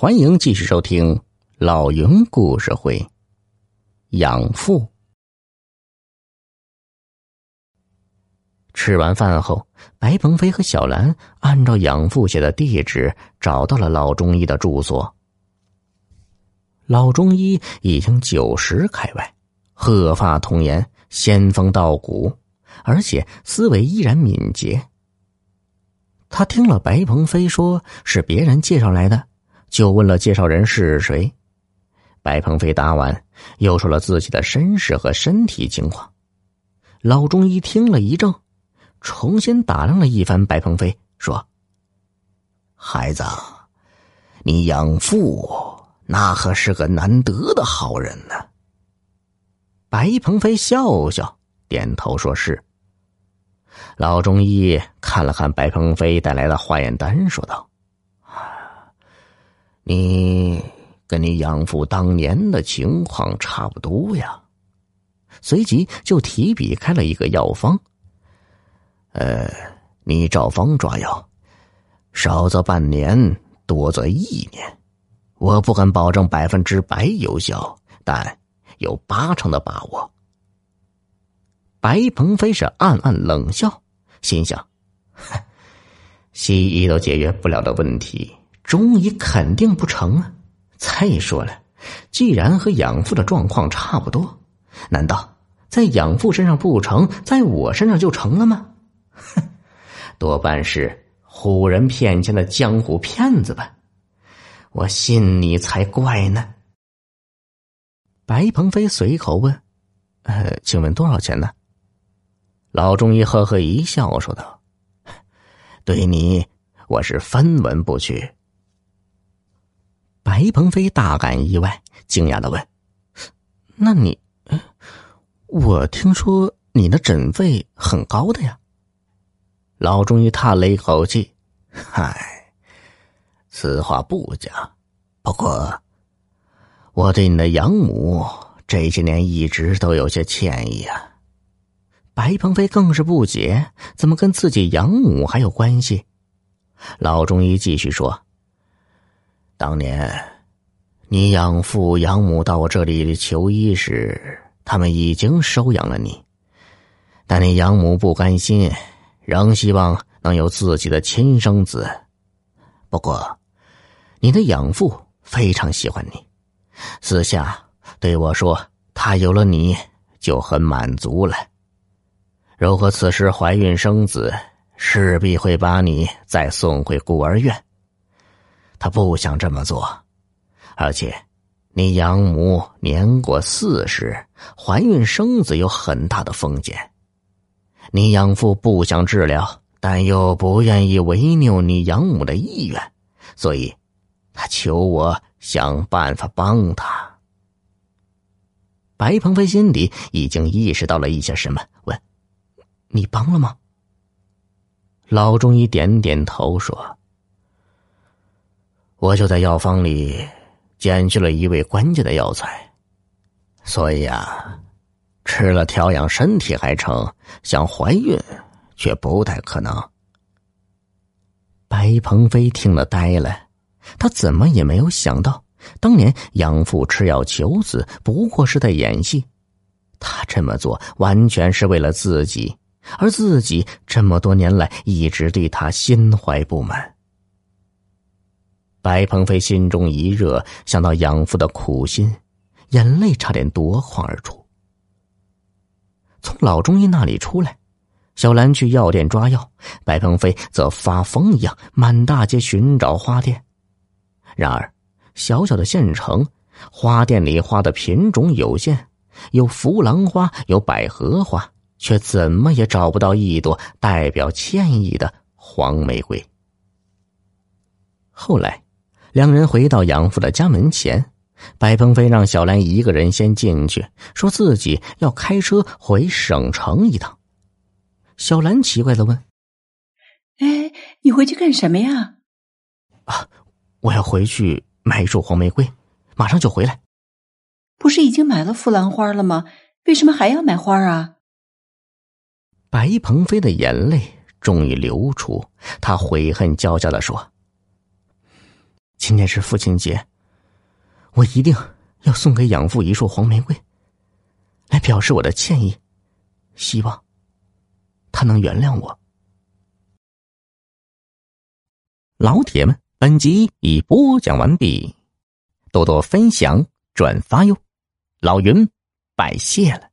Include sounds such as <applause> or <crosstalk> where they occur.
欢迎继续收听老云故事会。养父。吃完饭后，白鹏飞和小兰按照养父写的地址找到了老中医的住所。老中医已经九十开外，鹤发童颜，仙风道骨，而且思维依然敏捷。他听了白鹏飞说是别人介绍来的。就问了介绍人是谁，白鹏飞答完，又说了自己的身世和身体情况。老中医听了一怔，重新打量了一番白鹏飞，说：“孩子，你养父那可是个难得的好人呢。”白鹏飞笑笑，点头说是。老中医看了看白鹏飞带来的化验单，说道。你跟你养父当年的情况差不多呀，随即就提笔开了一个药方。呃，你照方抓药，少则半年，多则一年。我不敢保证百分之百有效，但有八成的把握。白鹏飞是暗暗冷笑，心想：<laughs> 西医都解决不了的问题。中医肯定不成啊！再说了，既然和养父的状况差不多，难道在养父身上不成，在我身上就成了吗？哼，<laughs> 多半是唬人骗钱的江湖骗子吧！我信你才怪呢。白鹏飞随口问：“呃，请问多少钱呢？”老中医呵呵一笑，说道：“ <laughs> 对你，我是分文不取。”白鹏飞大感意外，惊讶的问：“那你，我听说你的诊费很高的呀？”老中医叹了一口气：“嗨，此话不假。不过，我对你的养母这些年一直都有些歉意啊。”白鹏飞更是不解，怎么跟自己养母还有关系？老中医继续说。当年，你养父养母到我这里求医时，他们已经收养了你，但你养母不甘心，仍希望能有自己的亲生子。不过，你的养父非常喜欢你，私下对我说，他有了你就很满足了。如果此时怀孕生子，势必会把你再送回孤儿院。他不想这么做，而且，你养母年过四十，怀孕生子有很大的风险。你养父不想治疗，但又不愿意违拗你养母的意愿，所以，他求我想办法帮他。白鹏飞心里已经意识到了一些什么，问：“你帮了吗？”老中医点点头说。我就在药方里减去了一味关键的药材，所以啊，吃了调养身体还成，想怀孕却不太可能。白鹏飞听了呆了，他怎么也没有想到，当年养父吃药求子不过是在演戏，他这么做完全是为了自己，而自己这么多年来一直对他心怀不满。白鹏飞心中一热，想到养父的苦心，眼泪差点夺眶而出。从老中医那里出来，小兰去药店抓药，白鹏飞则发疯一样满大街寻找花店。然而，小小的县城，花店里花的品种有限，有扶郎花，有百合花，却怎么也找不到一朵代表歉意的黄玫瑰。后来。两人回到养父的家门前，白鹏飞让小兰一个人先进去，说自己要开车回省城一趟。小兰奇怪的问：“哎，你回去干什么呀？”“啊，我要回去买一束黄玫瑰，马上就回来。”“不是已经买了富兰花了吗？为什么还要买花啊？”白鹏飞的眼泪终于流出，他悔恨交加的说。今天是父亲节，我一定要送给养父一束黄玫瑰，来表示我的歉意，希望他能原谅我。老铁们，本集已播讲完毕，多多分享转发哟，老云拜谢了。